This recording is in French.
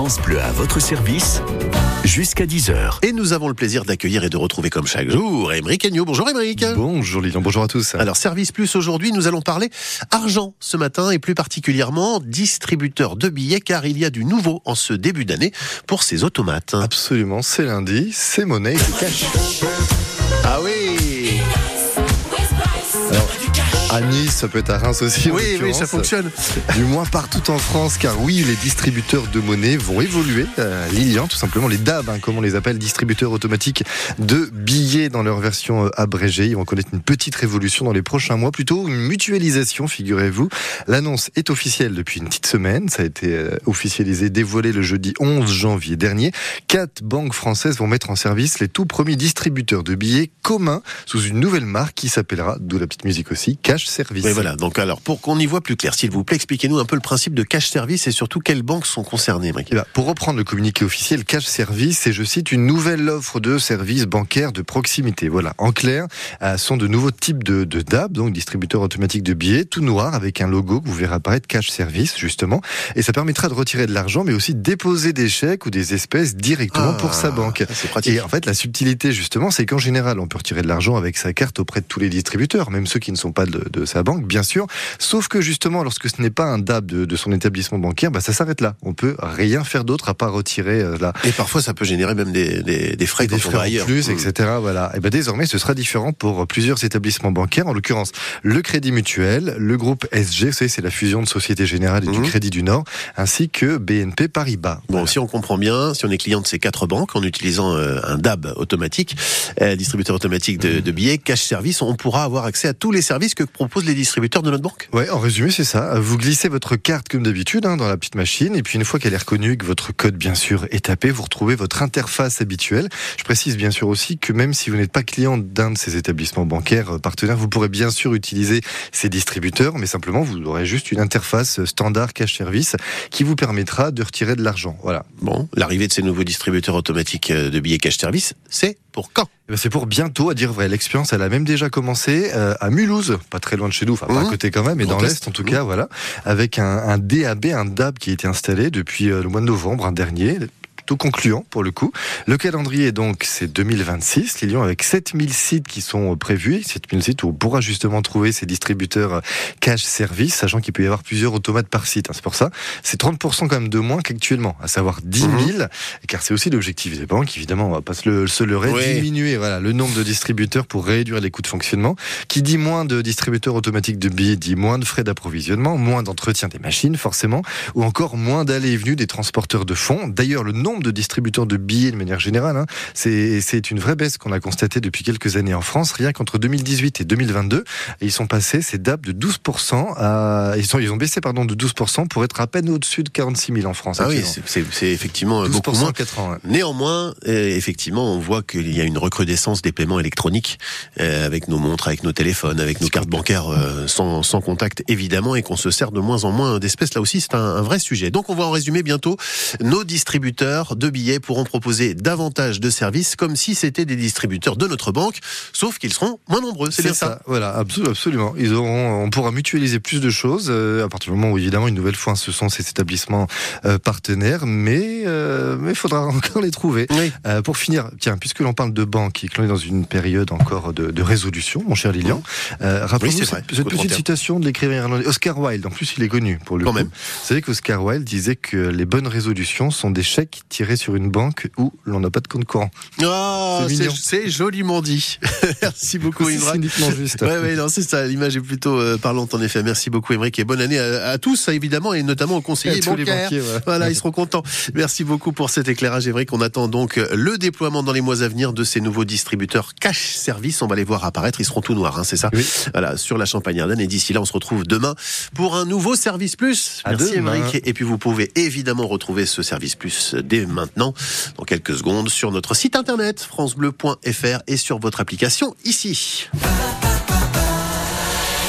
France Bleu à votre service jusqu'à 10h. Et nous avons le plaisir d'accueillir et de retrouver comme chaque jour Émeric Agnew. Bonjour Émeric. Bonjour Lilian, bonjour à tous. Alors Service Plus aujourd'hui, nous allons parler argent ce matin et plus particulièrement distributeur de billets car il y a du nouveau en ce début d'année pour ces automates. Absolument, c'est lundi, c'est monnaie, c'est cash. Ah oui À Nice, ça peut être à Reims aussi. Oui, oui, ça fonctionne. Du moins partout en France, car oui, les distributeurs de monnaie vont évoluer. Euh, Lilian, tout simplement, les DAB, hein, comme on les appelle, distributeurs automatiques de billets dans leur version euh, abrégée. Ils vont connaître une petite révolution dans les prochains mois, plutôt une mutualisation, figurez-vous. L'annonce est officielle depuis une petite semaine. Ça a été euh, officialisé, dévoilé le jeudi 11 janvier dernier. Quatre banques françaises vont mettre en service les tout premiers distributeurs de billets communs sous une nouvelle marque qui s'appellera, d'où la petite musique aussi, Cash Service. Oui, voilà. Donc alors, pour qu'on y voit plus clair, s'il vous plaît, expliquez-nous un peu le principe de cash service et surtout quelles banques sont concernées. Eh ben, pour reprendre le communiqué officiel, Cash Service, c'est, je cite, une nouvelle offre de services bancaires de proximité. Voilà. En clair, euh, sont de nouveaux types de, de DAB, donc distributeurs automatiques de billets, tout noir, avec un logo que vous verrez apparaître Cash Service, justement. Et ça permettra de retirer de l'argent, mais aussi de déposer des chèques ou des espèces directement pour sa banque. Ah, C'est pratique. Et en fait, la subtilité, justement, c'est qu'en général, on peut retirer de l'argent avec sa carte auprès de tous les distributeurs, même ceux qui ne sont pas de, de sa banque, bien sûr. Sauf que, justement, lorsque ce n'est pas un DAB de, de son établissement bancaire, bah, ça s'arrête là. On peut rien faire d'autre à part retirer euh, là. Et parfois, ça peut générer même des, des, des frais des frais en ailleurs. plus, Mmh. etc. Voilà. Et ben désormais, ce sera différent pour plusieurs établissements bancaires, en l'occurrence le Crédit Mutuel, le groupe SG, vous savez, c'est la fusion de Société Générale et du Crédit du Nord, ainsi que BNP Paribas. Bon, si on comprend bien, si on est client de ces quatre banques en utilisant euh, un DAB automatique, euh, distributeur automatique de, de billets, cash service, on pourra avoir accès à tous les services que proposent les distributeurs de notre banque. Ouais, en résumé, c'est ça. Vous glissez votre carte comme d'habitude hein, dans la petite machine, et puis une fois qu'elle est reconnue, et que votre code bien sûr est tapé, vous retrouvez votre interface habituelle. Je précise bien sûr aussi que même si vous n'êtes pas client d'un de ces établissements bancaires euh, partenaires, vous pourrez bien sûr utiliser ces distributeurs, mais simplement vous aurez juste une interface standard cash service qui vous permettra de retirer de l'argent. Voilà. Bon, l'arrivée de ces nouveaux distributeurs automatiques euh, de billets cash service, c'est pour quand? Eh ben, C'est pour bientôt, à dire vrai. L'expérience, elle a même déjà commencé euh, à Mulhouse, pas très loin de chez nous, enfin pas Mmh. à côté quand même, mais dans Est. l'Est en tout cas, voilà, avec un, un DAB, un DAB qui a été installé depuis euh, le mois de novembre, un dernier, plutôt concluant pour le coup. Le calendrier donc c'est 2026, Lilian avec 7000 sites qui sont euh, prévus, 7000 sites où on pourra justement trouver ces distributeurs euh, cash service, sachant qu'il peut y avoir plusieurs automates par site. hein. C'est pour ça, c'est 30% quand même de moins qu'actuellement, à savoir 10 000, Mhm. car c'est aussi l'objectif des banques, évidemment, on va pas se le, se leurrer, diminuer voilà, le nombre de distributeurs pour réduire les coûts de fonctionnement. Qui dit moins de distributeurs automatiques de billets dit moins de frais d'approvisionnement, moins d'entretien des machines forcément, ou encore moins d'allées et venues des transporteurs de fonds. D'ailleurs, le nombre de distributeurs de billets de manière générale, hein, c'est une vraie baisse qu'on a constatée depuis quelques années en France. Rien qu'entre 2018 et 2022, et ils sont passés, ces DAB, de 12% à... Ils, sont, ils ont baissé pardon, de 12% pour être à peine au-dessus de 46 000 en France. Ah oui, c'est- effectivement euh, 12% beaucoup moins. en 4 ans. ouais. Néanmoins, euh, effectivement, on voit qu'il y a une recrudescence des paiements électroniques euh, avec nos montres, avec nos téléphones, avec nos cartes bancaires euh, sans, sans contact, évidemment, et qu'on se sert de moins en moins d'espèces. Là aussi, c'est un, un vrai sujet. Donc, on va en résumer bientôt. Nos distributeurs de billets pourront proposer davantage de services comme si c'était des distributeurs de notre banque, sauf qu'ils seront moins nombreux. C'est bien ça. Voilà, absolu- absolument. Ils auront, on pourra mutualiser plus de choses euh, à partir du moment où, évidemment, une nouvelle fois, ce sont ces établissements euh, partenaires, mais euh, il faudra encore les trouver. Oui. Euh, pour finir, tiens, puisque l'on parle de banque et que l'on est dans une période encore de, de résolution, mon cher Lilian, rappelons-nous Oui, cette, petite 31. citation de l'écrivain irlandais Oscar Wilde. En plus, il est connu pour le Quand coup. même. Vous savez qu'Oscar Wilde disait que les bonnes résolutions sont des chèques tirés sur une banque où l'on n'a pas de compte courant. Ah, C'est c'est c'est joliment dit. Merci beaucoup, C'est Imran. cyniquement juste. Ouais, ouais, non, c'est ça. L'image est plutôt euh, parlante en effet. Merci beaucoup, Émeric, et bonne année à, à tous, évidemment, et notamment aux conseillers bancaires. banquiers, voilà. Voilà, ils seront contents. Merci beaucoup pour cet éclairage, Émeric. On attend donc le déploiement dans les mois à venir de ces nouveaux distributeurs cash service. On va les voir apparaître. Ils seront tout noirs, hein, c'est ça Oui. Voilà, sur la Champagne-Ardenne. Et d'ici là, on se retrouve demain pour un nouveau service plus. Merci, demain. Émeric. Et puis, vous pouvez évidemment retrouver ce service plus dès maintenant, dans quelques secondes, sur notre site internet francebleu.fr et sur votre application ici.